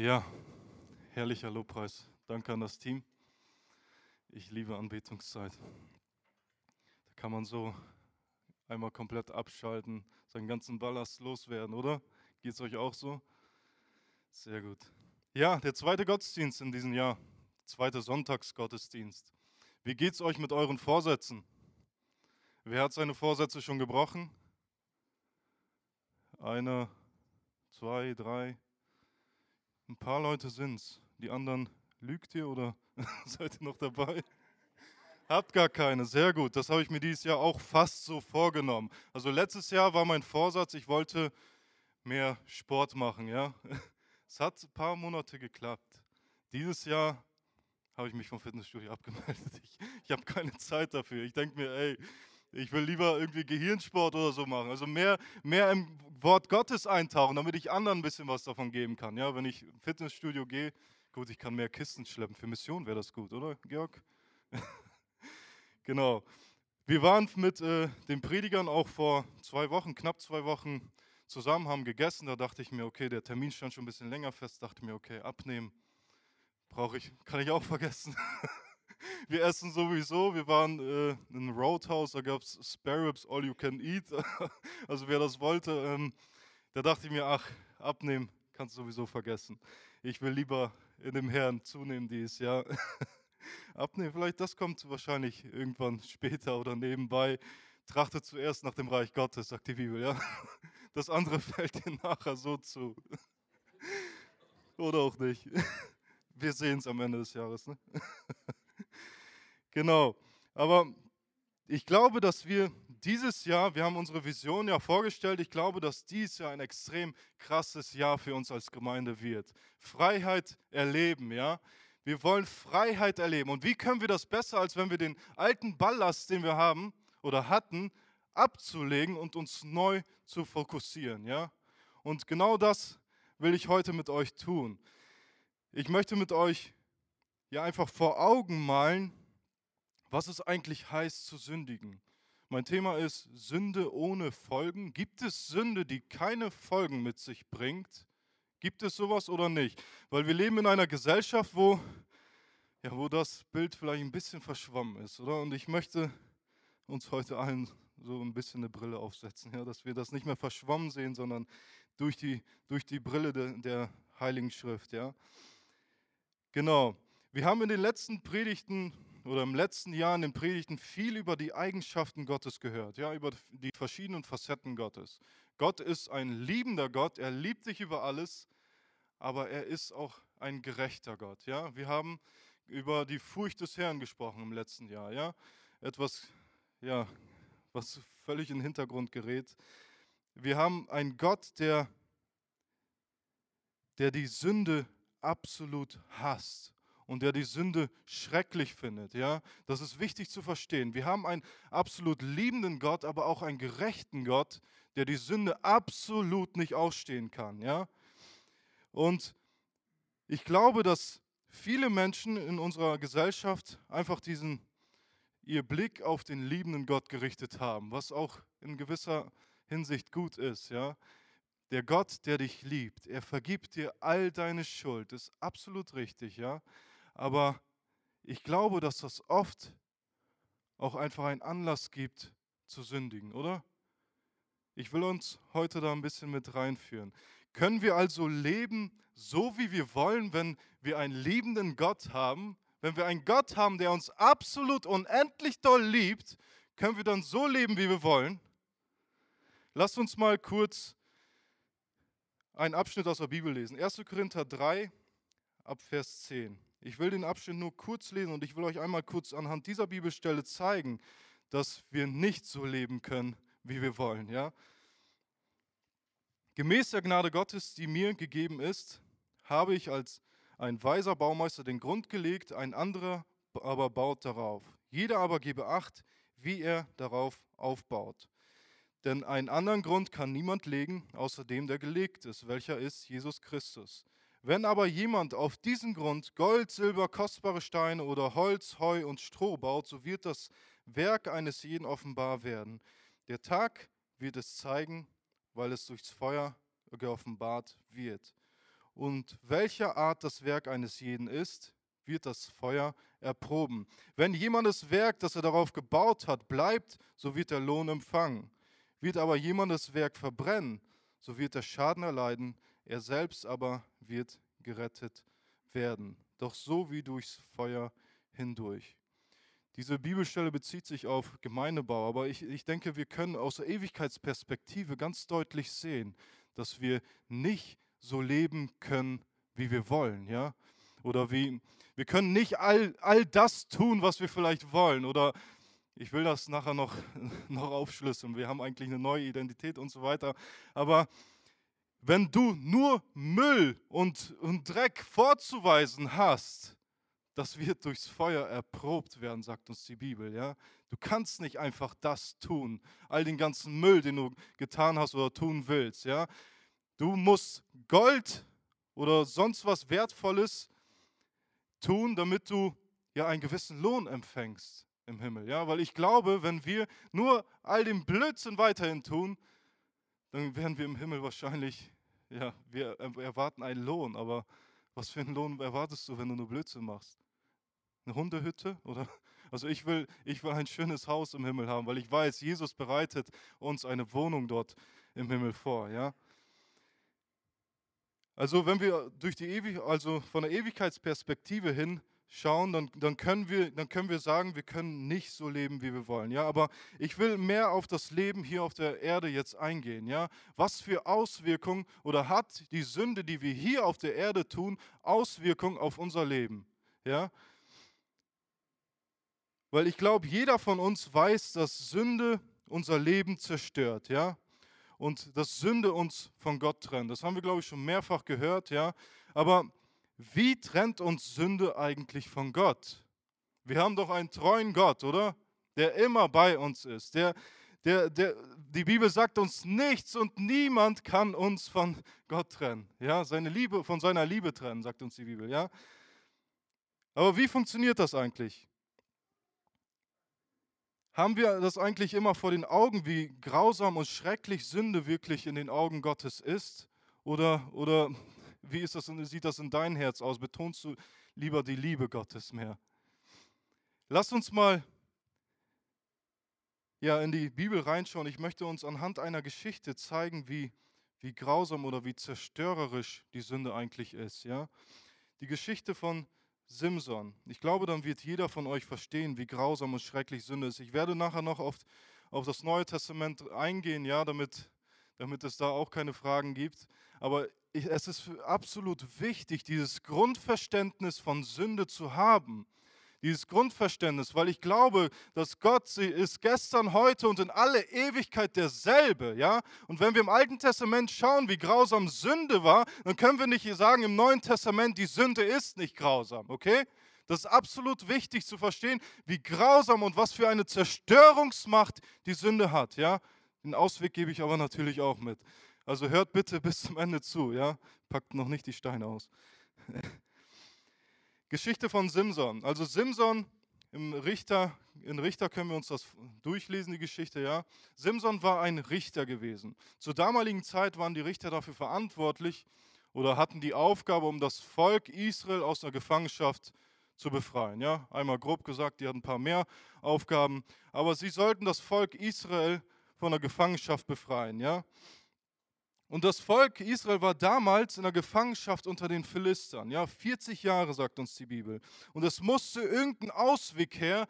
Ja, herrlicher Lobpreis. Danke an das Team. Ich liebe Anbetungszeit. Da kann man so einmal komplett abschalten, seinen ganzen Ballast loswerden, oder? Geht es euch auch so? Sehr gut. Ja, der zweite Gottesdienst in diesem Jahr, zweite Sonntagsgottesdienst. Wie geht es euch mit euren Vorsätzen? Wer hat seine Vorsätze schon gebrochen? Eine, zwei, drei. Ein paar Leute sind's. Die anderen lügt ihr oder seid ihr noch dabei? Habt gar keine, sehr gut. Das habe ich mir dieses Jahr auch fast so vorgenommen. Also letztes Jahr war mein Vorsatz, ich wollte mehr Sport machen, ja. Es hat ein paar Monate geklappt. Dieses Jahr habe ich mich vom Fitnessstudio abgemeldet. Ich, ich habe keine Zeit dafür. Ich denke mir, ey, ich will lieber irgendwie Gehirnsport oder so machen. Also mehr, mehr im Wort Gottes eintauchen, damit ich anderen ein bisschen was davon geben kann. Ja, wenn ich ins Fitnessstudio gehe, gut, ich kann mehr Kisten schleppen. Für Mission wäre das gut, oder, Georg? genau. Wir waren mit äh, den Predigern auch vor zwei Wochen, knapp zwei Wochen zusammen, haben gegessen. Da dachte ich mir, okay, der Termin stand schon ein bisschen länger fest. Dachte mir, okay, abnehmen brauche ich, kann ich auch vergessen. wir essen sowieso. Wir waren äh, in einem Roadhouse, da gab es Spare Ribs, All You Can Eat. also wer das wollte, ähm, da dachte ich mir, ach, abnehmen kannst du sowieso vergessen. Ich will lieber in dem Herrn zunehmen dieses Jahr. abnehmen, vielleicht das kommt wahrscheinlich irgendwann später oder nebenbei. Trachte zuerst nach dem Reich Gottes, sagt die Bibel, ja. Das andere fällt dir nachher so zu. Oder auch nicht. Wir sehen es am Ende des Jahres. Ne? Genau. Aber ich glaube, dass wir dieses Jahr, wir haben unsere Vision ja vorgestellt, ich glaube, dass dieses Jahr ein extrem krasses Jahr für uns als Gemeinde wird. Freiheit erleben, ja. Wir wollen Freiheit erleben. Und wie können wir das besser, als wenn wir den alten Ballast, den wir haben oder hatten, abzulegen und uns neu zu fokussieren, ja? Und genau das will ich heute mit euch tun. Ich möchte mit euch ja einfach vor Augen malen, was es eigentlich heißt zu sündigen. Mein Thema ist Sünde ohne Folgen. Gibt es Sünde, die keine Folgen mit sich bringt? Gibt es sowas oder nicht? Weil wir leben in einer Gesellschaft, wo, ja, wo das Bild vielleicht ein bisschen verschwommen ist, oder? Und ich möchte uns heute allen so ein bisschen eine Brille aufsetzen, ja, dass wir das nicht mehr verschwommen sehen, sondern durch die, durch die Brille de, der Heiligen Schrift. Ja. Genau. Wir haben in den letzten Predigten oder im letzten Jahr in den Predigten viel über die Eigenschaften Gottes gehört, ja, über die verschiedenen Facetten Gottes. Gott ist ein liebender Gott, er liebt sich über alles, aber er ist auch ein gerechter Gott, ja. Wir haben über die Furcht des Herrn gesprochen im letzten Jahr, ja. Etwas, ja, was völlig in den Hintergrund gerät. Wir haben einen Gott, der, der die Sünde absolut hasst und der die Sünde schrecklich findet. Ja, das ist wichtig zu verstehen. Wir haben einen absolut liebenden Gott, aber auch einen gerechten Gott, der die Sünde absolut nicht ausstehen kann. Ja, und ich glaube, dass viele Menschen in unserer Gesellschaft einfach diesen ihr Blick auf den liebenden Gott gerichtet haben, was auch in gewisser Hinsicht gut ist, ja. Der Gott, der dich liebt, er vergibt dir all deine Schuld, ist absolut richtig, ja. Aber ich glaube, dass das oft auch einfach einen Anlass gibt zu sündigen, oder? Ich will uns heute da ein bisschen mit reinführen. Können wir also leben, so wie wir wollen, wenn wir einen liebenden Gott haben? Wenn wir einen Gott haben, der uns absolut unendlich doll liebt, können wir dann so leben, wie wir wollen? Lasst uns mal kurz einen Abschnitt aus der Bibel lesen. 1. Korinther 3 ab Vers 10. Ich will den Abschnitt nur kurz lesen und ich will euch einmal kurz anhand dieser Bibelstelle zeigen, dass wir nicht so leben können, wie wir wollen. Ja? Gemäß der Gnade Gottes, die mir gegeben ist, habe ich als ein weiser Baumeister den Grund gelegt, ein anderer aber baut darauf. Jeder aber gebe acht, wie er darauf aufbaut. Denn einen anderen Grund kann niemand legen, außer dem, der gelegt ist, welcher ist Jesus Christus. Wenn aber jemand auf diesen Grund Gold, Silber, kostbare Steine oder Holz, Heu und Stroh baut, so wird das Werk eines jeden offenbar werden. Der Tag wird es zeigen, weil es durchs Feuer geoffenbart wird. und welcher Art das Werk eines jeden ist, wird das Feuer erproben. Wenn jemandes Werk, das er darauf gebaut hat, bleibt, so wird er Lohn empfangen. Wird aber jemandes Werk verbrennen, so wird er Schaden erleiden, er selbst aber wird gerettet werden. Doch so wie durchs Feuer hindurch. Diese Bibelstelle bezieht sich auf Gemeindebau, aber ich, ich denke, wir können aus der Ewigkeitsperspektive ganz deutlich sehen, dass wir nicht so leben können, wie wir wollen, ja? Oder wie, wir können nicht all, all das tun, was wir vielleicht wollen. Oder ich will das nachher noch, noch aufschlüsseln. Wir haben eigentlich eine neue Identität und so weiter. Aber wenn du nur Müll und, und Dreck vorzuweisen hast, das wird durchs Feuer erprobt werden, sagt uns die Bibel. Ja? Du kannst nicht einfach das tun, all den ganzen Müll, den du getan hast oder tun willst. Ja? Du musst Gold oder sonst was Wertvolles tun, damit du ja einen gewissen Lohn empfängst im Himmel. Ja, weil ich glaube, wenn wir nur all den Blödsinn weiterhin tun, dann werden wir im Himmel wahrscheinlich, ja, wir erwarten einen Lohn, aber was für einen Lohn erwartest du, wenn du nur Blödsinn machst? Eine Hundehütte oder also ich will, ich will ein schönes Haus im Himmel haben, weil ich weiß, Jesus bereitet uns eine Wohnung dort im Himmel vor, ja? Also wenn wir durch die Ewig also von der Ewigkeitsperspektive hin schauen, dann, dann, können wir, dann können wir sagen, wir können nicht so leben, wie wir wollen. Ja, aber ich will mehr auf das Leben hier auf der Erde jetzt eingehen. Ja, was für Auswirkungen oder hat die Sünde, die wir hier auf der Erde tun, Auswirkungen auf unser Leben? Ja, weil ich glaube, jeder von uns weiß, dass Sünde unser Leben zerstört. Ja, und dass Sünde uns von Gott trennt. Das haben wir, glaube ich, schon mehrfach gehört, ja. Aber wie trennt uns Sünde eigentlich von Gott? Wir haben doch einen treuen Gott, oder? Der immer bei uns ist. Der, der, der, die Bibel sagt uns nichts und niemand kann uns von Gott trennen. Ja, seine Liebe, von seiner Liebe trennen, sagt uns die Bibel. Ja. Aber wie funktioniert das eigentlich? Haben wir das eigentlich immer vor den Augen, wie grausam und schrecklich Sünde wirklich in den Augen Gottes ist? Oder, oder wie ist das, sieht das in dein Herz aus? Betonst du lieber die Liebe Gottes mehr? Lass uns mal ja, in die Bibel reinschauen. Ich möchte uns anhand einer Geschichte zeigen, wie, wie grausam oder wie zerstörerisch die Sünde eigentlich ist. Ja? Die Geschichte von Simson. Ich glaube, dann wird jeder von euch verstehen, wie grausam und schrecklich Sünde ist. Ich werde nachher noch auf, auf das Neue Testament eingehen, ja, damit, damit es da auch keine Fragen gibt. Aber es ist absolut wichtig, dieses Grundverständnis von Sünde zu haben dieses Grundverständnis, weil ich glaube, dass Gott sie ist gestern, heute und in alle Ewigkeit derselbe, ja? Und wenn wir im Alten Testament schauen, wie grausam Sünde war, dann können wir nicht sagen im Neuen Testament, die Sünde ist nicht grausam, okay? Das ist absolut wichtig zu verstehen, wie grausam und was für eine Zerstörungsmacht die Sünde hat, ja? Den Ausweg gebe ich aber natürlich auch mit. Also hört bitte bis zum Ende zu, ja? Packt noch nicht die Steine aus. Geschichte von Simson. Also Simson im Richter, in Richter können wir uns das durchlesen, die Geschichte, ja. Simson war ein Richter gewesen. Zur damaligen Zeit waren die Richter dafür verantwortlich oder hatten die Aufgabe, um das Volk Israel aus der Gefangenschaft zu befreien. Ja, einmal grob gesagt, die hatten ein paar mehr Aufgaben, aber sie sollten das Volk Israel von der Gefangenschaft befreien. Ja, und das Volk Israel war damals in der Gefangenschaft unter den Philistern. Ja, 40 Jahre sagt uns die Bibel. Und es musste irgendein Ausweg her.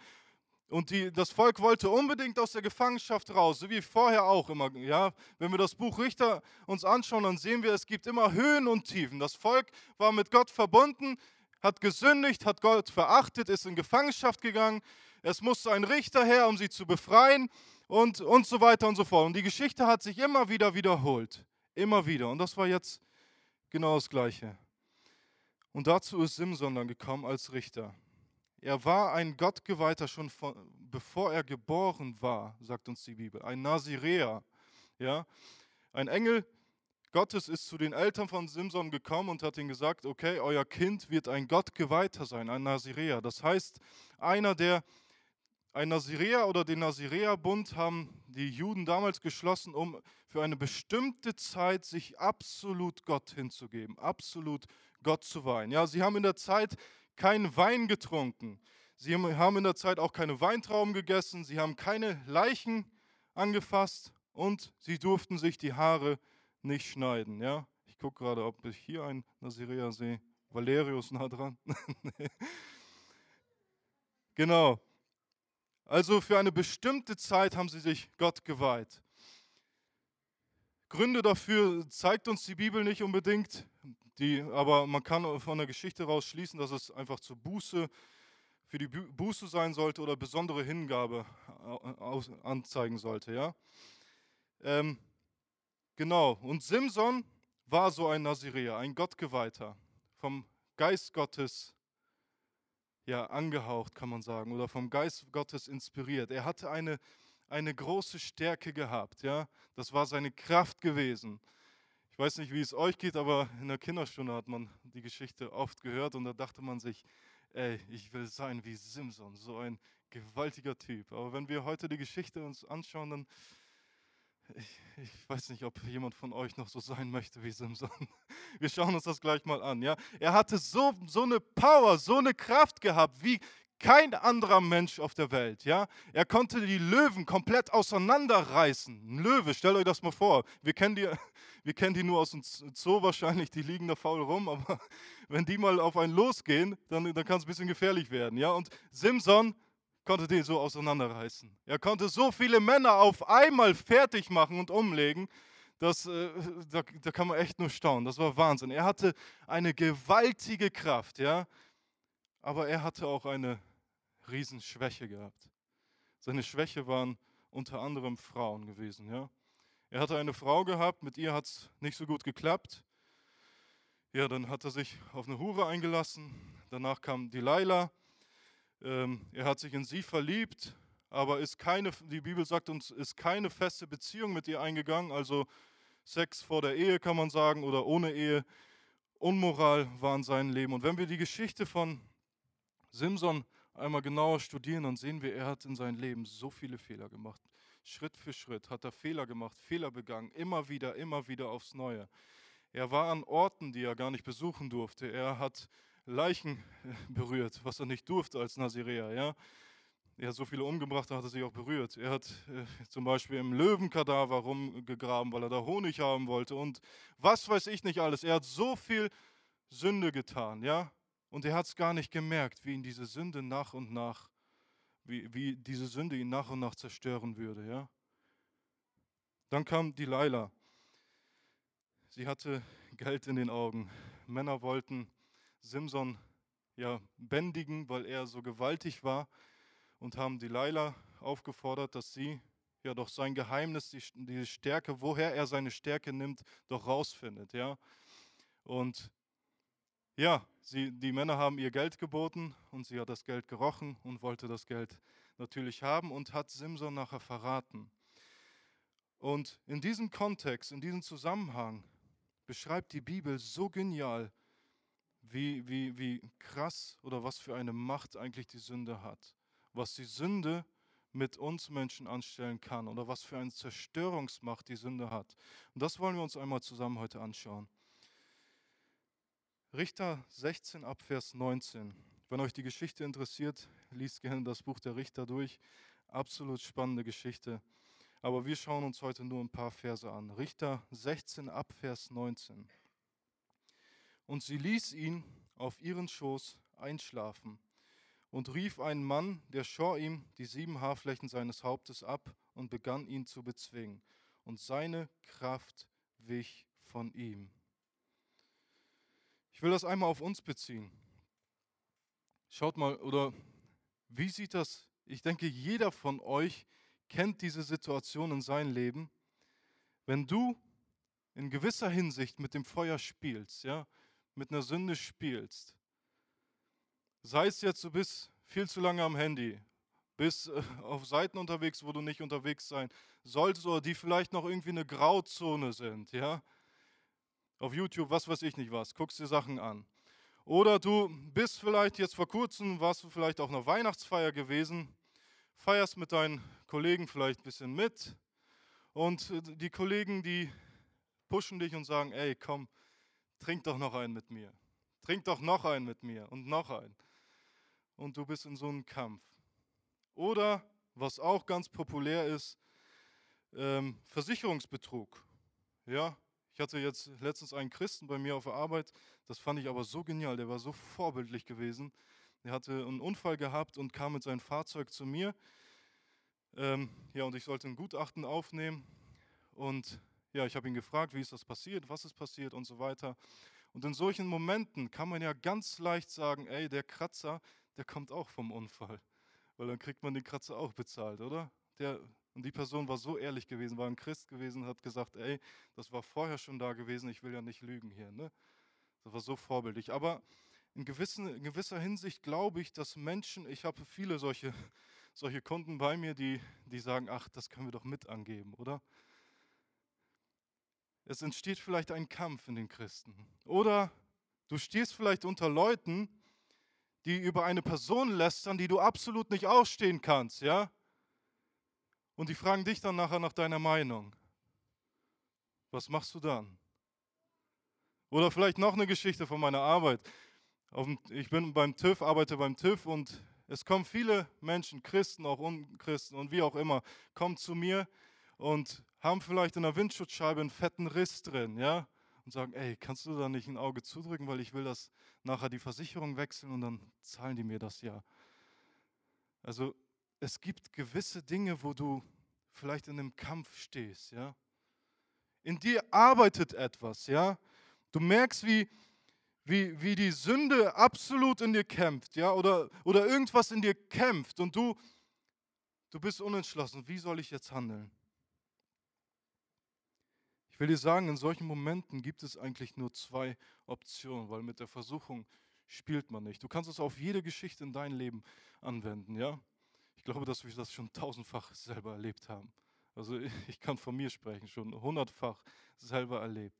Und die, das Volk wollte unbedingt aus der Gefangenschaft raus, so wie vorher auch immer. Ja, wenn wir das Buch Richter uns anschauen, dann sehen wir, es gibt immer Höhen und Tiefen. Das Volk war mit Gott verbunden, hat gesündigt, hat Gott verachtet, ist in Gefangenschaft gegangen. Es musste ein Richter her, um sie zu befreien und, und so weiter und so fort. Und die Geschichte hat sich immer wieder wiederholt. Immer wieder. Und das war jetzt genau das Gleiche. Und dazu ist Simson dann gekommen als Richter. Er war ein Gottgeweihter schon von, bevor er geboren war, sagt uns die Bibel. Ein Naziräer. Ja? Ein Engel Gottes ist zu den Eltern von Simson gekommen und hat ihnen gesagt, okay, euer Kind wird ein Gottgeweihter sein, ein Naziräer. Das heißt, einer, der ein Naziräer oder den Naziräerbund haben die Juden damals geschlossen, um für eine bestimmte Zeit sich absolut Gott hinzugeben, absolut Gott zu weihen. Ja, sie haben in der Zeit keinen Wein getrunken. Sie haben in der Zeit auch keine Weintrauben gegessen. Sie haben keine Leichen angefasst und sie durften sich die Haare nicht schneiden. Ja, ich gucke gerade, ob ich hier einen Nazirea sehe. Valerius nah dran. genau. Also für eine bestimmte Zeit haben sie sich Gott geweiht. Gründe dafür zeigt uns die Bibel nicht unbedingt, die, aber man kann von der Geschichte raus schließen, dass es einfach zur Buße, für die Buße sein sollte oder besondere Hingabe anzeigen sollte. Ja? Ähm, genau, und Simson war so ein Nazireer, ein Gottgeweihter, vom Geist Gottes ja, angehaucht, kann man sagen, oder vom Geist Gottes inspiriert. Er hatte eine, eine große Stärke gehabt. Ja? Das war seine Kraft gewesen. Ich weiß nicht, wie es euch geht, aber in der Kinderstunde hat man die Geschichte oft gehört und da dachte man sich, ey, ich will sein wie Simson, so ein gewaltiger Typ. Aber wenn wir heute die Geschichte uns anschauen, dann ich, ich, weiß nicht, ob jemand von euch noch so sein möchte wie Simson. Wir schauen uns das gleich mal an. Ja? Er hatte so, so eine Power, so eine Kraft gehabt, wie kein anderer Mensch auf der Welt. Ja? Er konnte die Löwen komplett auseinanderreißen. Ein Löwe, stellt euch das mal vor. Wir kennen die, wir kennen die nur aus dem Zoo wahrscheinlich, die liegen da faul rum, aber wenn die mal auf einen losgehen, dann, dann kann es ein bisschen gefährlich werden. Ja? Und Simson konnte den so auseinanderreißen. Er konnte so viele Männer auf einmal fertig machen und umlegen, dass, äh, da, da kann man echt nur staunen. Das war Wahnsinn. Er hatte eine gewaltige Kraft, ja, aber er hatte auch eine Riesenschwäche gehabt. Seine Schwäche waren unter anderem Frauen gewesen, ja. Er hatte eine Frau gehabt, mit ihr hat es nicht so gut geklappt. Ja, dann hat er sich auf eine Hure eingelassen. Danach kam Delilah ähm, er hat sich in sie verliebt, aber ist keine, die Bibel sagt uns, ist keine feste Beziehung mit ihr eingegangen, also Sex vor der Ehe kann man sagen oder ohne Ehe. Unmoral war in seinem Leben. Und wenn wir die Geschichte von Simson einmal genauer studieren, dann sehen wir, er hat in seinem Leben so viele Fehler gemacht. Schritt für Schritt hat er Fehler gemacht, Fehler begangen, immer wieder, immer wieder aufs Neue. Er war an Orten, die er gar nicht besuchen durfte. Er hat Leichen äh, berührt, was er nicht durfte als Nazirea. Ja? Er hat so viele umgebracht, da hat er sich auch berührt. Er hat äh, zum Beispiel im Löwenkadaver rumgegraben, weil er da Honig haben wollte und was weiß ich nicht alles. Er hat so viel Sünde getan, ja, und er hat es gar nicht gemerkt, wie ihn diese Sünde nach und nach, wie, wie diese Sünde ihn nach und nach zerstören würde, ja. Dann kam Delilah. Sie hatte Geld in den Augen. Männer wollten Simson ja, bändigen, weil er so gewaltig war und haben Delilah aufgefordert, dass sie ja doch sein Geheimnis, die, die Stärke, woher er seine Stärke nimmt, doch rausfindet. Ja? Und ja, sie, die Männer haben ihr Geld geboten und sie hat das Geld gerochen und wollte das Geld natürlich haben und hat Simson nachher verraten. Und in diesem Kontext, in diesem Zusammenhang beschreibt die Bibel so genial, wie, wie, wie krass oder was für eine Macht eigentlich die Sünde hat. Was die Sünde mit uns Menschen anstellen kann oder was für eine Zerstörungsmacht die Sünde hat. Und das wollen wir uns einmal zusammen heute anschauen. Richter 16 ab Vers 19. Wenn euch die Geschichte interessiert, liest gerne das Buch der Richter durch. Absolut spannende Geschichte. Aber wir schauen uns heute nur ein paar Verse an. Richter 16 ab Vers 19. Und sie ließ ihn auf ihren Schoß einschlafen und rief einen Mann, der schor ihm die sieben Haarflächen seines Hauptes ab und begann ihn zu bezwingen. Und seine Kraft wich von ihm. Ich will das einmal auf uns beziehen. Schaut mal, oder wie sieht das? Ich denke, jeder von euch kennt diese Situation in seinem Leben. Wenn du in gewisser Hinsicht mit dem Feuer spielst, ja, mit einer Sünde spielst, sei es jetzt, du bist viel zu lange am Handy, bist äh, auf Seiten unterwegs, wo du nicht unterwegs sein solltest oder die vielleicht noch irgendwie eine Grauzone sind, ja, auf YouTube, was weiß ich nicht was, guckst dir Sachen an. Oder du bist vielleicht jetzt vor kurzem, warst du vielleicht auf einer Weihnachtsfeier gewesen, feierst mit deinen Kollegen vielleicht ein bisschen mit Und die Kollegen, die pushen dich und sagen, ey, komm, trink doch noch einen mit mir. Trink doch noch einen mit mir und noch einen. Und du bist in so einem Kampf. Oder, was auch ganz populär ist, ähm, Versicherungsbetrug. Ja, ich hatte jetzt letztens einen Christen bei mir auf der Arbeit, das fand ich aber so genial, der war so vorbildlich gewesen. Er hatte einen Unfall gehabt und kam mit seinem Fahrzeug zu mir. Ähm, ja, und ich sollte ein Gutachten aufnehmen. Und ja, ich habe ihn gefragt, wie ist das passiert, was ist passiert und so weiter. Und in solchen Momenten kann man ja ganz leicht sagen, ey, der Kratzer, der kommt auch vom Unfall. Weil dann kriegt man den Kratzer auch bezahlt, oder? Der, und die Person war so ehrlich gewesen, war ein Christ gewesen, hat gesagt, ey, das war vorher schon da gewesen, ich will ja nicht lügen hier. Ne? Das war so vorbildlich. Aber in, gewissen, in gewisser Hinsicht glaube ich, dass Menschen, ich habe viele solche, solche Kunden bei mir, die, die sagen, ach, das können wir doch mit angeben, oder? Es entsteht vielleicht ein Kampf in den Christen. Oder du stehst vielleicht unter Leuten, die über eine Person lästern, die du absolut nicht ausstehen kannst, ja? Und die fragen dich dann nachher nach deiner Meinung. Was machst du dann? Oder vielleicht noch eine Geschichte von meiner Arbeit. Ich bin beim TÜV, arbeite beim TÜV und es kommen viele Menschen, Christen, auch Unchristen und wie auch immer, kommen zu mir und haben vielleicht in der Windschutzscheibe einen fetten Riss drin, ja? Und sagen, ey, kannst du da nicht ein Auge zudrücken, weil ich will das nachher die Versicherung wechseln und dann zahlen die mir das ja. Also es gibt gewisse Dinge, wo du vielleicht in einem Kampf stehst, ja? In dir arbeitet etwas, ja? Du merkst, wie, wie, wie die Sünde absolut in dir kämpft, ja? Oder, oder irgendwas in dir kämpft und du, du bist unentschlossen. Wie soll ich jetzt handeln? Ich will dir sagen, in solchen Momenten gibt es eigentlich nur zwei Optionen, weil mit der Versuchung spielt man nicht. Du kannst es auf jede Geschichte in dein Leben anwenden, ja? Ich glaube, dass wir das schon tausendfach selber erlebt haben. Also ich kann von mir sprechen, schon hundertfach selber erlebt.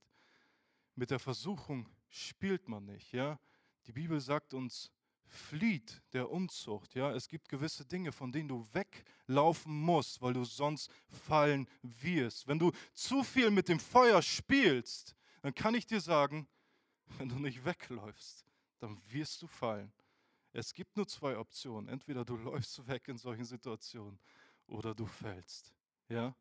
Mit der Versuchung spielt man nicht, ja? Die Bibel sagt uns, flieht der Unzucht. Ja? Es gibt gewisse Dinge, von denen du weglaufen musst, weil du sonst fallen wirst. Wenn du zu viel mit dem Feuer spielst, dann kann ich dir sagen, wenn du nicht wegläufst, dann wirst du fallen. Es gibt nur zwei Optionen. Entweder du läufst weg in solchen Situationen oder du fällst. Ja?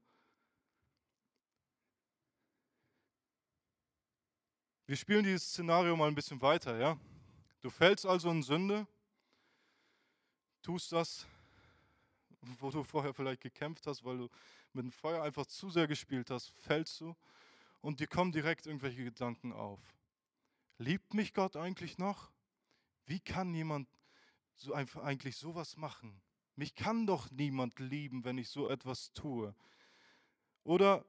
Wir spielen dieses Szenario mal ein bisschen weiter, ja? Du fällst also in Sünde, tust das, wo du vorher vielleicht gekämpft hast, weil du mit dem Feuer einfach zu sehr gespielt hast, fällst du und dir kommen direkt irgendwelche Gedanken auf. Liebt mich Gott eigentlich noch? Wie kann jemand so eigentlich sowas machen? Mich kann doch niemand lieben, wenn ich so etwas tue. Oder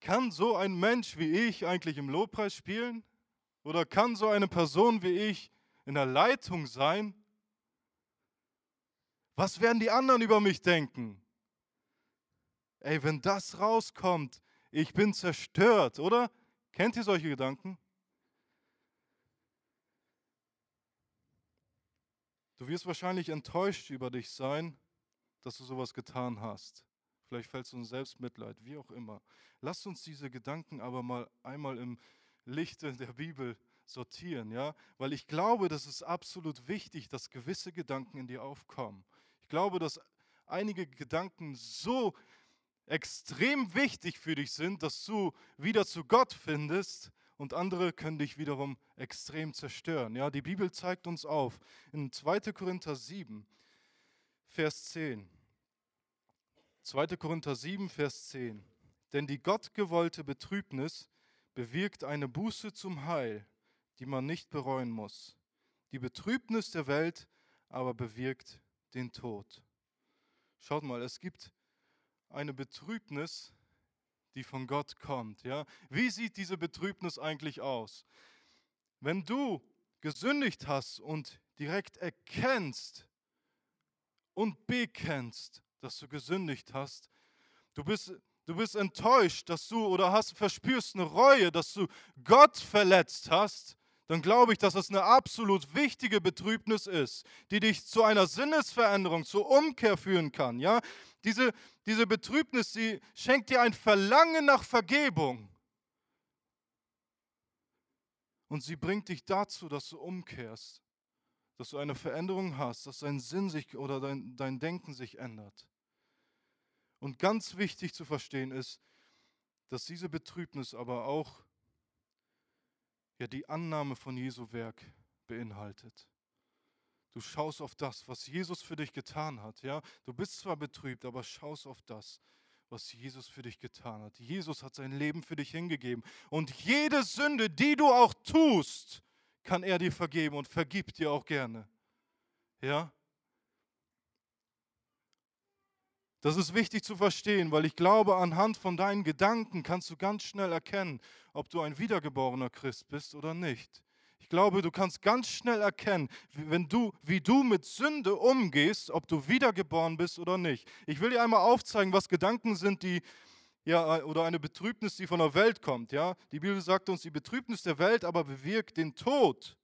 kann so ein Mensch wie ich eigentlich im Lobpreis spielen? Oder kann so eine Person wie ich in der Leitung sein? Was werden die anderen über mich denken? Ey, wenn das rauskommt, ich bin zerstört, oder? Kennt ihr solche Gedanken? Du wirst wahrscheinlich enttäuscht über dich sein, dass du sowas getan hast. Vielleicht fällst du in Selbstmitleid, wie auch immer. Lasst uns diese Gedanken aber mal einmal im Lichte der Bibel sortieren, ja, weil ich glaube, das ist absolut wichtig, dass gewisse Gedanken in dir aufkommen. Ich glaube, dass einige Gedanken so extrem wichtig für dich sind, dass du wieder zu Gott findest und andere können dich wiederum extrem zerstören. Ja, die Bibel zeigt uns auf in 2. Korinther 7, Vers 10. 2. Korinther 7, Vers 10. Denn die gottgewollte Betrübnis bewirkt eine Buße zum Heil, die man nicht bereuen muss. Die Betrübnis der Welt aber bewirkt den Tod. Schaut mal, es gibt eine Betrübnis, die von Gott kommt. Ja? Wie sieht diese Betrübnis eigentlich aus? Wenn du gesündigt hast und direkt erkennst und bekennst, dass du gesündigt hast, du bist, du bist enttäuscht, dass du oder hast, verspürst eine Reue, dass du Gott verletzt hast, dann glaube ich, dass es eine absolut wichtige Betrübnis ist, die dich zu einer Sinnesveränderung, zur Umkehr führen kann. Ja? Diese, diese Betrübnis, die schenkt dir ein Verlangen nach Vergebung. Und sie bringt dich dazu, dass du umkehrst, dass du eine Veränderung hast, dass dein Sinn sich oder dein, dein Denken sich ändert. Und ganz wichtig zu verstehen ist, dass diese Betrübnis aber auch ja die Annahme von Jesu Werk beinhaltet. Du schaust auf das, was Jesus für dich getan hat. Ja, du bist zwar betrübt, aber schaust auf das, was Jesus für dich getan hat. Jesus hat sein Leben für dich hingegeben und jede Sünde, die du auch tust, kann er dir vergeben und vergibt dir auch gerne. Ja? Das ist wichtig zu verstehen, weil ich glaube, anhand von deinen Gedanken kannst du ganz schnell erkennen, ob du ein wiedergeborener Christ bist oder nicht. Ich glaube, du kannst ganz schnell erkennen, wenn du, wie du mit Sünde umgehst, ob du wiedergeboren bist oder nicht. Ich will dir einmal aufzeigen, was Gedanken sind, die ja, oder eine Betrübnis, die von der Welt kommt. Ja? Die Bibel sagt uns, die Betrübnis der Welt aber bewirkt den Tod.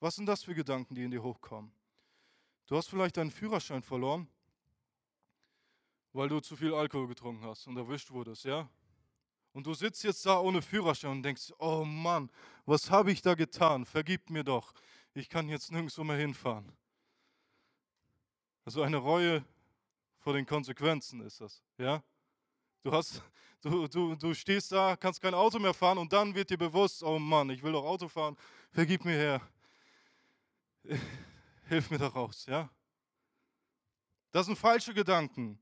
Was sind das für Gedanken, die in dir hochkommen? Du hast vielleicht deinen Führerschein verloren weil du zu viel Alkohol getrunken hast und erwischt wurdest, ja? Und du sitzt jetzt da ohne Führerschein und denkst, oh Mann, was habe ich da getan? Vergib mir doch. Ich kann jetzt nirgendwo mehr hinfahren. Also eine Reue vor den Konsequenzen ist das, ja? Du, hast, du, du, du stehst da, kannst kein Auto mehr fahren und dann wird dir bewusst, oh Mann, ich will doch Auto fahren, vergib mir her. Hilf mir da raus, ja? Das sind falsche Gedanken.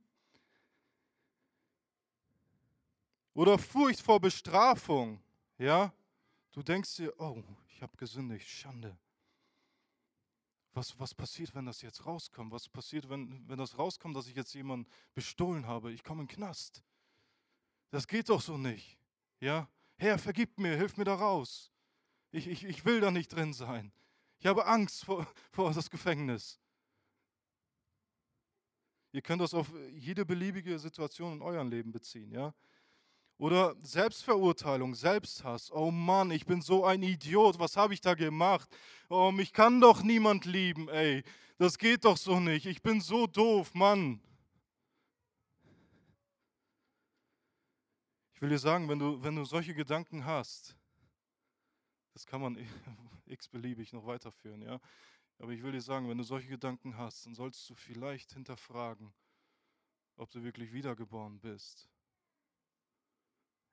Oder Furcht vor Bestrafung. Ja? Du denkst dir, oh, ich habe gesündigt, Schande. Was, was passiert, wenn das jetzt rauskommt? Was passiert, wenn, wenn das rauskommt, dass ich jetzt jemanden bestohlen habe? Ich komme in den Knast. Das geht doch so nicht. Ja? Herr, vergib mir, hilf mir da raus. Ich, ich, ich will da nicht drin sein. Ich habe Angst vor, vor das Gefängnis. Ihr könnt das auf jede beliebige Situation in eurem Leben beziehen. Ja? Oder Selbstverurteilung, Selbsthass. Oh Mann, ich bin so ein Idiot. Was habe ich da gemacht? Oh, mich kann doch niemand lieben, ey. Das geht doch so nicht. Ich bin so doof, Mann. Ich will dir sagen, wenn du, wenn du solche Gedanken hast, das kann man x-beliebig noch weiterführen, ja. Aber ich will dir sagen, wenn du solche Gedanken hast, dann solltest du vielleicht hinterfragen, ob du wirklich wiedergeboren bist.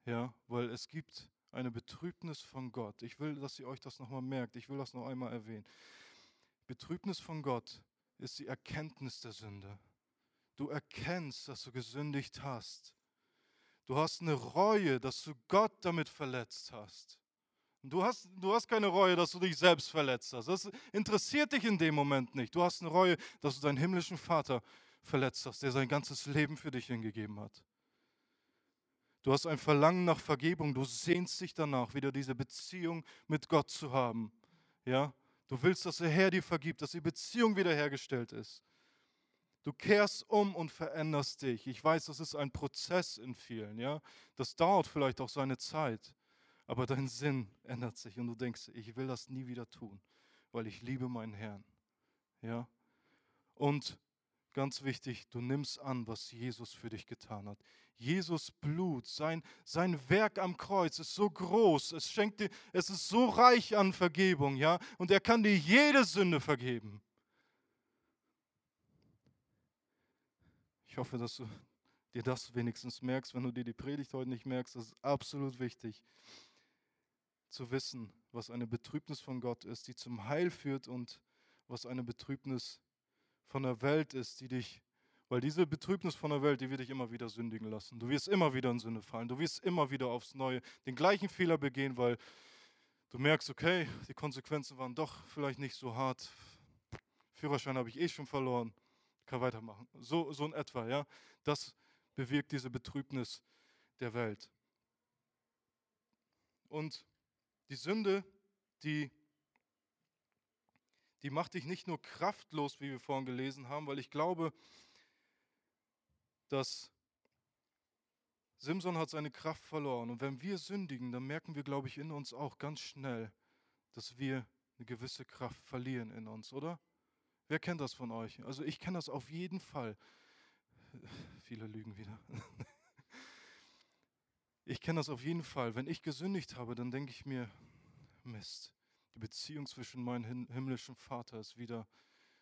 Ja, weil es gibt eine Betrübnis von Gott. Ich will, dass ihr euch das nochmal merkt. Ich will das noch einmal erwähnen. Betrübnis von Gott ist die Erkenntnis der Sünde. Du erkennst, dass du gesündigt hast. Du hast eine Reue, dass du Gott damit verletzt hast. Du hast, du hast keine Reue, dass du dich selbst verletzt hast. Das interessiert dich in dem Moment nicht. Du hast eine Reue, dass du deinen himmlischen Vater verletzt hast, der sein ganzes Leben für dich hingegeben hat. Du hast ein Verlangen nach Vergebung. Du sehnst dich danach, wieder diese Beziehung mit Gott zu haben. Ja? Du willst, dass der Herr dir vergibt, dass die Beziehung wiederhergestellt ist. Du kehrst um und veränderst dich. Ich weiß, das ist ein Prozess in vielen. Ja? Das dauert vielleicht auch seine Zeit. Aber dein Sinn ändert sich und du denkst, ich will das nie wieder tun, weil ich liebe meinen Herrn. Ja? Und ganz wichtig, du nimmst an, was Jesus für dich getan hat. Jesus Blut, sein, sein Werk am Kreuz ist so groß, es schenkt dir, es ist so reich an Vergebung, ja, und er kann dir jede Sünde vergeben. Ich hoffe, dass du dir das wenigstens merkst, wenn du dir die Predigt heute nicht merkst, das ist absolut wichtig zu wissen, was eine Betrübnis von Gott ist, die zum Heil führt und was eine Betrübnis von der Welt ist, die dich weil diese Betrübnis von der Welt, die wird dich immer wieder sündigen lassen. Du wirst immer wieder in Sünde fallen. Du wirst immer wieder aufs Neue den gleichen Fehler begehen, weil du merkst, okay, die Konsequenzen waren doch vielleicht nicht so hart. Führerschein habe ich eh schon verloren. Kann weitermachen. So, so in etwa, ja. Das bewirkt diese Betrübnis der Welt. Und die Sünde, die die macht dich nicht nur kraftlos, wie wir vorhin gelesen haben, weil ich glaube, dass Simson hat seine Kraft verloren. Und wenn wir sündigen, dann merken wir, glaube ich, in uns auch ganz schnell, dass wir eine gewisse Kraft verlieren in uns, oder? Wer kennt das von euch? Also ich kenne das auf jeden Fall. Viele lügen wieder. Ich kenne das auf jeden Fall. Wenn ich gesündigt habe, dann denke ich mir, Mist, die Beziehung zwischen meinem himmlischen Vater ist wieder,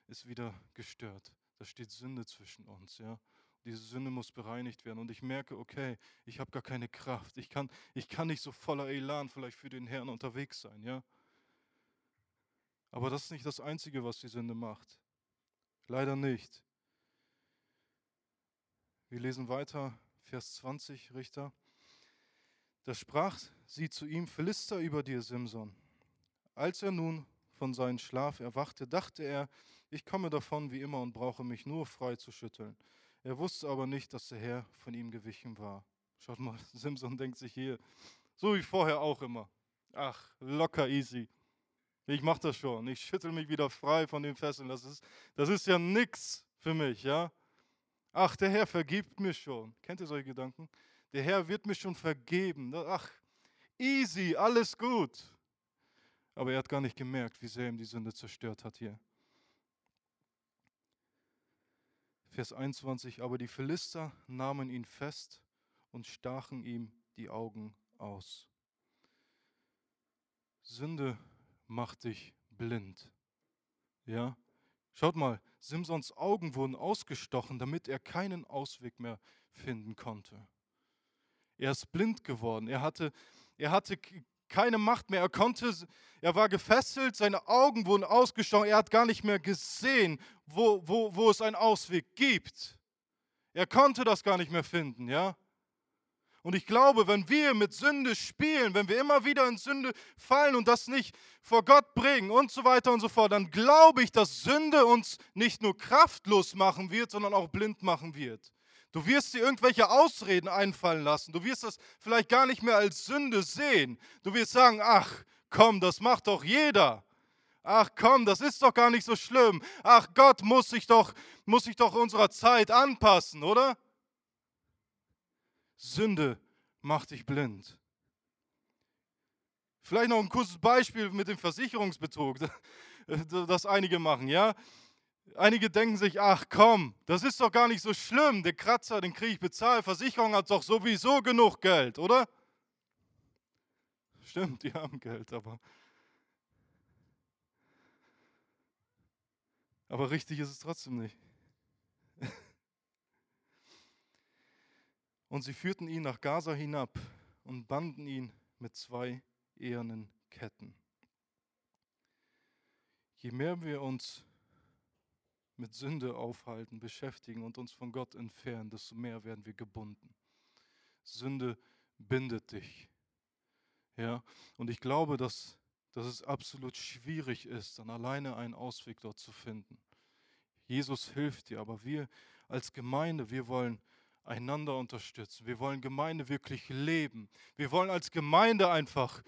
ist wieder gestört. Da steht Sünde zwischen uns, ja. Diese Sünde muss bereinigt werden. Und ich merke, okay, ich habe gar keine Kraft. Ich kann, ich kann nicht so voller Elan vielleicht für den Herrn unterwegs sein, ja. Aber das ist nicht das Einzige, was die Sünde macht. Leider nicht. Wir lesen weiter, Vers 20, Richter. Da sprach sie zu ihm, Philister über dir, Simson. Als er nun von seinem Schlaf erwachte, dachte er, ich komme davon wie immer und brauche mich nur frei zu schütteln. Er wusste aber nicht, dass der Herr von ihm gewichen war. Schaut mal, Simson denkt sich hier, so wie vorher auch immer. Ach, locker easy. Ich mache das schon. Ich schüttel mich wieder frei von den Fesseln. Das ist, das ist ja nichts für mich, ja? Ach, der Herr vergibt mir schon. Kennt ihr solche Gedanken? Der Herr wird mir schon vergeben. Ach, easy, alles gut. Aber er hat gar nicht gemerkt, wie sehr ihm die Sünde zerstört hat hier. Vers 21, aber die Philister nahmen ihn fest und stachen ihm die Augen aus. Sünde macht dich blind. Ja? Schaut mal, Simsons Augen wurden ausgestochen, damit er keinen Ausweg mehr finden konnte. Er ist blind geworden. Er hatte, er hatte keine Macht mehr. Er konnte, er war gefesselt, seine Augen wurden ausgestochen. Er hat gar nicht mehr gesehen, wo, wo, wo es einen Ausweg gibt. Er konnte das gar nicht mehr finden, ja. Und ich glaube, wenn wir mit Sünde spielen, wenn wir immer wieder in Sünde fallen und das nicht vor Gott bringen und so weiter und so fort, dann glaube ich, dass Sünde uns nicht nur kraftlos machen wird, sondern auch blind machen wird. Du wirst dir irgendwelche Ausreden einfallen lassen. Du wirst das vielleicht gar nicht mehr als Sünde sehen. Du wirst sagen, ach komm, das macht doch jeder. Ach komm, das ist doch gar nicht so schlimm. Ach Gott muss sich doch, muss sich doch unserer Zeit anpassen, oder? Sünde macht dich blind. Vielleicht noch ein kurzes Beispiel mit dem Versicherungsbetrug, das einige machen, ja? Einige denken sich, ach komm, das ist doch gar nicht so schlimm. Der Kratzer, den kriege ich bezahlt. Versicherung hat doch sowieso genug Geld, oder? Stimmt, die haben Geld, aber. Aber richtig ist es trotzdem nicht. Und sie führten ihn nach Gaza hinab und banden ihn mit zwei ehernen Ketten. Je mehr wir uns mit Sünde aufhalten, beschäftigen und uns von Gott entfernen, desto mehr werden wir gebunden. Sünde bindet dich. Ja, und ich glaube, dass, dass es absolut schwierig ist, dann alleine einen Ausweg dort zu finden. Jesus hilft dir, aber wir als Gemeinde, wir wollen einander unterstützen. Wir wollen Gemeinde wirklich leben. Wir wollen als Gemeinde einfach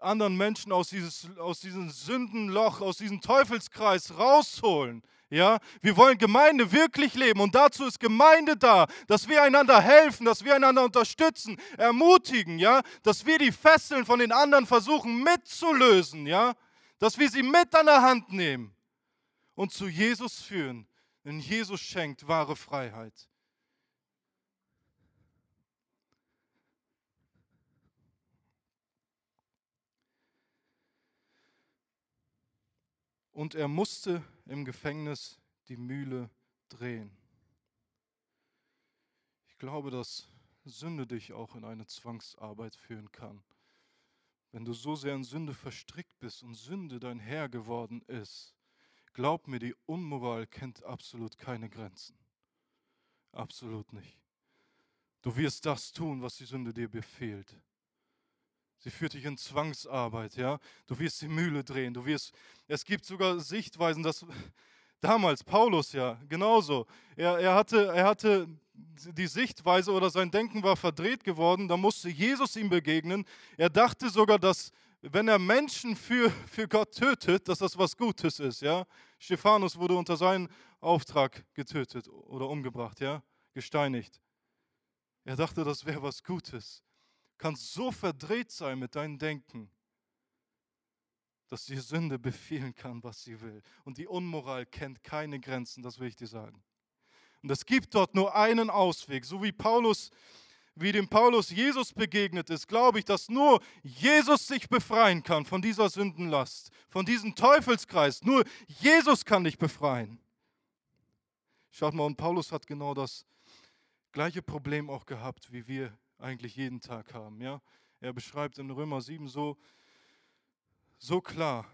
anderen Menschen aus, dieses, aus diesem Sündenloch, aus diesem Teufelskreis rausholen. Ja, wir wollen Gemeinde wirklich leben und dazu ist Gemeinde da, dass wir einander helfen, dass wir einander unterstützen, ermutigen, ja, dass wir die Fesseln von den anderen versuchen mitzulösen, ja, dass wir sie mit an der Hand nehmen und zu Jesus führen, denn Jesus schenkt wahre Freiheit. Und er musste im Gefängnis die Mühle drehen. Ich glaube, dass Sünde dich auch in eine Zwangsarbeit führen kann. Wenn du so sehr in Sünde verstrickt bist und Sünde dein Herr geworden ist, glaub mir, die Unmoral kennt absolut keine Grenzen. Absolut nicht. Du wirst das tun, was die Sünde dir befehlt. Sie führt dich in Zwangsarbeit, ja. Du wirst die Mühle drehen. Du wirst, es gibt sogar Sichtweisen, dass damals Paulus ja genauso. Er, er, hatte, er hatte die Sichtweise oder sein Denken war verdreht geworden. Da musste Jesus ihm begegnen. Er dachte sogar, dass wenn er Menschen für, für Gott tötet, dass das was Gutes ist, ja. Stephanus wurde unter seinem Auftrag getötet oder umgebracht, ja, gesteinigt. Er dachte, das wäre was Gutes kannst so verdreht sein mit deinem Denken. dass die Sünde befehlen kann, was sie will. Und die Unmoral kennt keine Grenzen, das will ich dir sagen. Und es gibt dort nur einen Ausweg, so wie Paulus wie dem Paulus Jesus begegnet ist, glaube ich, dass nur Jesus sich befreien kann von dieser Sündenlast, von diesem Teufelskreis. Nur Jesus kann dich befreien. Schaut mal, und Paulus hat genau das gleiche Problem auch gehabt, wie wir eigentlich jeden Tag haben. Ja? Er beschreibt in Römer 7 so, so klar,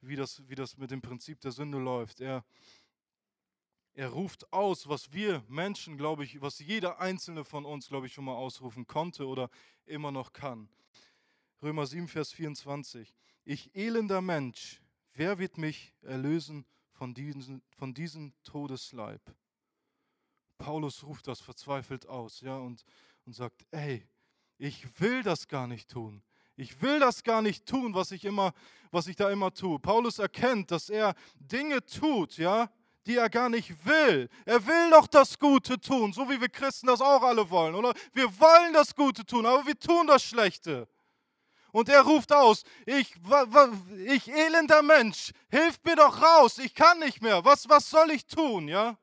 wie das, wie das mit dem Prinzip der Sünde läuft. Er, er ruft aus, was wir Menschen, glaube ich, was jeder einzelne von uns, glaube ich, schon mal ausrufen konnte oder immer noch kann. Römer 7, Vers 24. Ich elender Mensch, wer wird mich erlösen von diesem, von diesem Todesleib? Paulus ruft das verzweifelt aus, ja, und, und sagt, ey, ich will das gar nicht tun. Ich will das gar nicht tun, was ich immer, was ich da immer tue. Paulus erkennt, dass er Dinge tut, ja, die er gar nicht will. Er will doch das Gute tun, so wie wir Christen das auch alle wollen, oder? Wir wollen das Gute tun, aber wir tun das Schlechte. Und er ruft aus, ich, ich elender Mensch, hilf mir doch raus, ich kann nicht mehr, was, was soll ich tun, ja?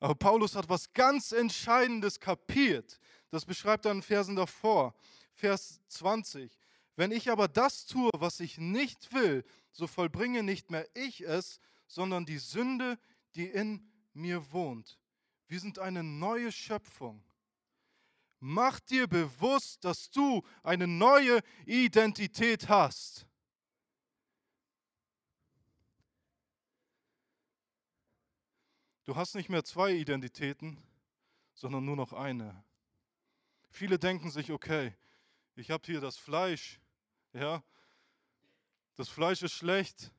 Aber Paulus hat was ganz Entscheidendes kapiert. Das beschreibt er in Versen davor, Vers 20. Wenn ich aber das tue, was ich nicht will, so vollbringe nicht mehr ich es, sondern die Sünde, die in mir wohnt. Wir sind eine neue Schöpfung. Mach dir bewusst, dass du eine neue Identität hast. Du hast nicht mehr zwei Identitäten, sondern nur noch eine. Viele denken sich, okay, ich habe hier das Fleisch, ja, das Fleisch ist schlecht,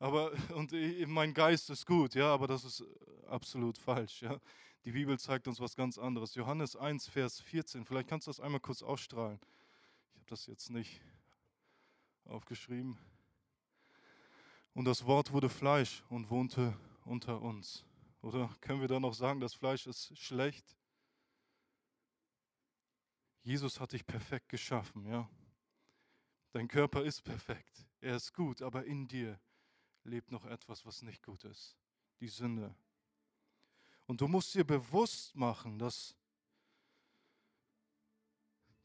aber und mein Geist ist gut, ja, aber das ist absolut falsch, ja. Die Bibel zeigt uns was ganz anderes. Johannes 1, Vers 14. Vielleicht kannst du das einmal kurz ausstrahlen. Ich habe das jetzt nicht aufgeschrieben. Und das Wort wurde Fleisch und wohnte unter uns. Oder können wir da noch sagen, das Fleisch ist schlecht? Jesus hat dich perfekt geschaffen, ja. Dein Körper ist perfekt, er ist gut, aber in dir lebt noch etwas, was nicht gut ist, die Sünde. Und du musst dir bewusst machen, dass,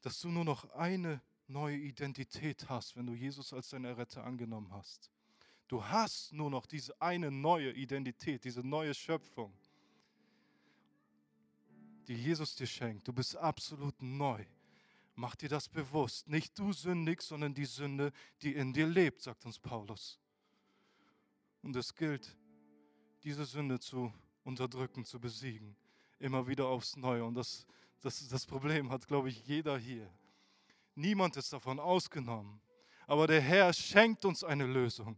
dass du nur noch eine neue Identität hast, wenn du Jesus als deinen Erretter angenommen hast. Du hast nur noch diese eine neue Identität, diese neue Schöpfung, die Jesus dir schenkt. Du bist absolut neu. Mach dir das bewusst. Nicht du sündigst, sondern die Sünde, die in dir lebt, sagt uns Paulus. Und es gilt, diese Sünde zu unterdrücken, zu besiegen. Immer wieder aufs Neue. Und das, das, das Problem hat, glaube ich, jeder hier. Niemand ist davon ausgenommen. Aber der Herr schenkt uns eine Lösung.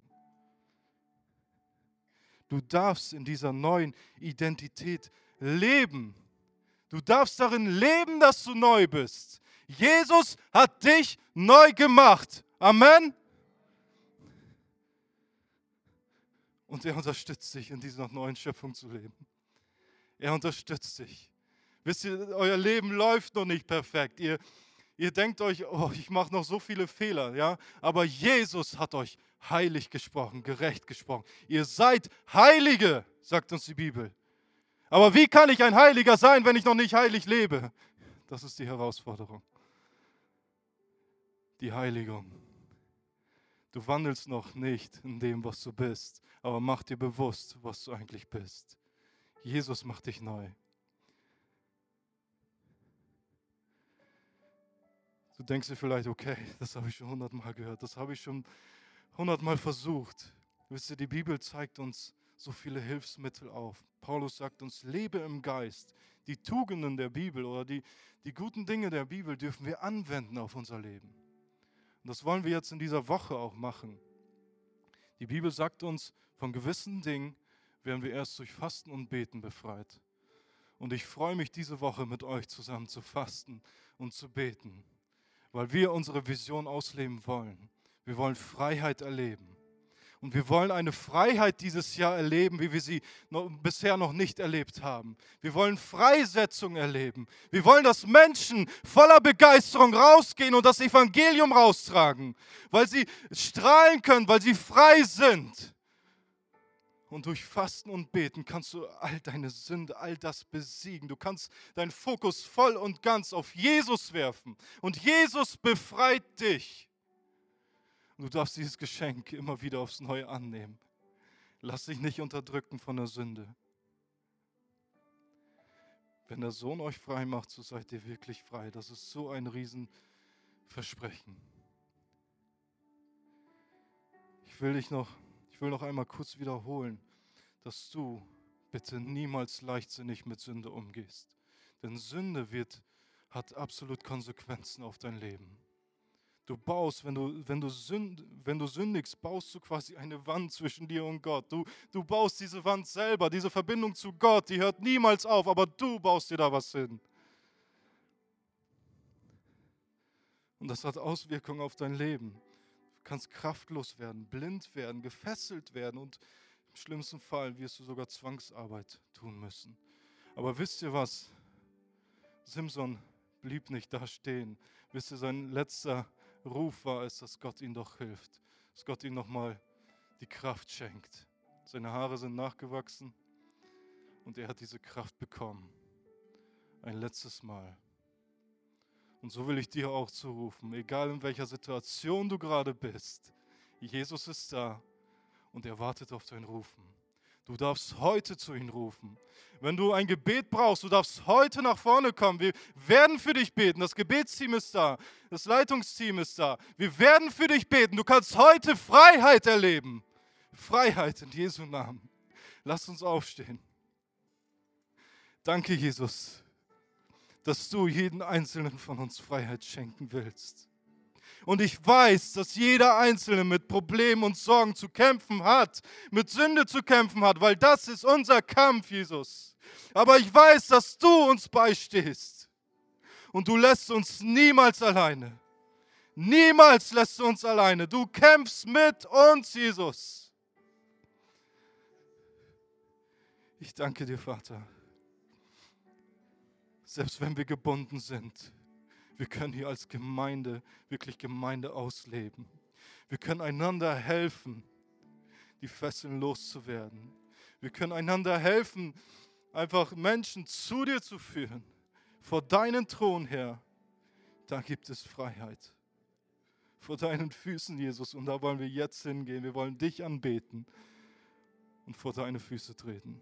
Du darfst in dieser neuen Identität leben. Du darfst darin leben, dass du neu bist. Jesus hat dich neu gemacht. Amen. Und er unterstützt dich, in dieser neuen Schöpfung zu leben. Er unterstützt dich. Wisst ihr, euer Leben läuft noch nicht perfekt. Ihr, ihr denkt euch, oh, ich mache noch so viele Fehler, ja. Aber Jesus hat euch heilig gesprochen, gerecht gesprochen. Ihr seid Heilige, sagt uns die Bibel. Aber wie kann ich ein Heiliger sein, wenn ich noch nicht heilig lebe? Das ist die Herausforderung die Heiligung. Du wandelst noch nicht in dem, was du bist, aber mach dir bewusst, was du eigentlich bist. Jesus macht dich neu. Du denkst dir vielleicht, okay, das habe ich schon hundertmal gehört, das habe ich schon hundertmal versucht. Wisst ihr, die Bibel zeigt uns so viele Hilfsmittel auf. Paulus sagt uns, lebe im Geist. Die Tugenden der Bibel oder die, die guten Dinge der Bibel dürfen wir anwenden auf unser Leben. Und das wollen wir jetzt in dieser Woche auch machen. Die Bibel sagt uns, von gewissen Dingen werden wir erst durch Fasten und Beten befreit. Und ich freue mich, diese Woche mit euch zusammen zu fasten und zu beten, weil wir unsere Vision ausleben wollen. Wir wollen Freiheit erleben. Und wir wollen eine Freiheit dieses Jahr erleben, wie wir sie noch, bisher noch nicht erlebt haben. Wir wollen Freisetzung erleben. Wir wollen, dass Menschen voller Begeisterung rausgehen und das Evangelium raustragen, weil sie strahlen können, weil sie frei sind. Und durch Fasten und Beten kannst du all deine Sünde, all das besiegen. Du kannst deinen Fokus voll und ganz auf Jesus werfen. Und Jesus befreit dich. Und du darfst dieses Geschenk immer wieder aufs Neue annehmen. Lass dich nicht unterdrücken von der Sünde. Wenn der Sohn euch frei macht, so seid ihr wirklich frei. Das ist so ein Riesenversprechen. Ich will dich noch, will noch einmal kurz wiederholen, dass du bitte niemals leichtsinnig mit Sünde umgehst. Denn Sünde wird, hat absolut Konsequenzen auf dein Leben. Du baust, wenn du, wenn, du sünd, wenn du sündigst, baust du quasi eine Wand zwischen dir und Gott. Du, du baust diese Wand selber, diese Verbindung zu Gott, die hört niemals auf, aber du baust dir da was hin. Und das hat Auswirkungen auf dein Leben. Kannst kraftlos werden, blind werden, gefesselt werden und im schlimmsten Fall wirst du sogar Zwangsarbeit tun müssen. Aber wisst ihr was? Simson blieb nicht da stehen. Wisst ihr, sein letzter Ruf war es, dass Gott ihm doch hilft, dass Gott ihm nochmal die Kraft schenkt. Seine Haare sind nachgewachsen und er hat diese Kraft bekommen. Ein letztes Mal. Und so will ich dir auch zurufen, egal in welcher Situation du gerade bist, Jesus ist da und er wartet auf dein Rufen. Du darfst heute zu ihm rufen. Wenn du ein Gebet brauchst, du darfst heute nach vorne kommen. Wir werden für dich beten. Das Gebetsteam ist da. Das Leitungsteam ist da. Wir werden für dich beten. Du kannst heute Freiheit erleben. Freiheit in Jesu Namen. Lass uns aufstehen. Danke, Jesus, dass du jeden einzelnen von uns Freiheit schenken willst. Und ich weiß, dass jeder Einzelne mit Problemen und Sorgen zu kämpfen hat, mit Sünde zu kämpfen hat, weil das ist unser Kampf, Jesus. Aber ich weiß, dass du uns beistehst. Und du lässt uns niemals alleine. Niemals lässt du uns alleine. Du kämpfst mit uns, Jesus. Ich danke dir, Vater. Selbst wenn wir gebunden sind wir können hier als Gemeinde wirklich Gemeinde ausleben. Wir können einander helfen, die Fesseln loszuwerden. Wir können einander helfen, einfach Menschen zu dir zu führen, vor deinen Thron her. Da gibt es Freiheit. Vor deinen Füßen, Jesus. Und da wollen wir jetzt hingehen. Wir wollen dich anbeten und vor deine Füße treten.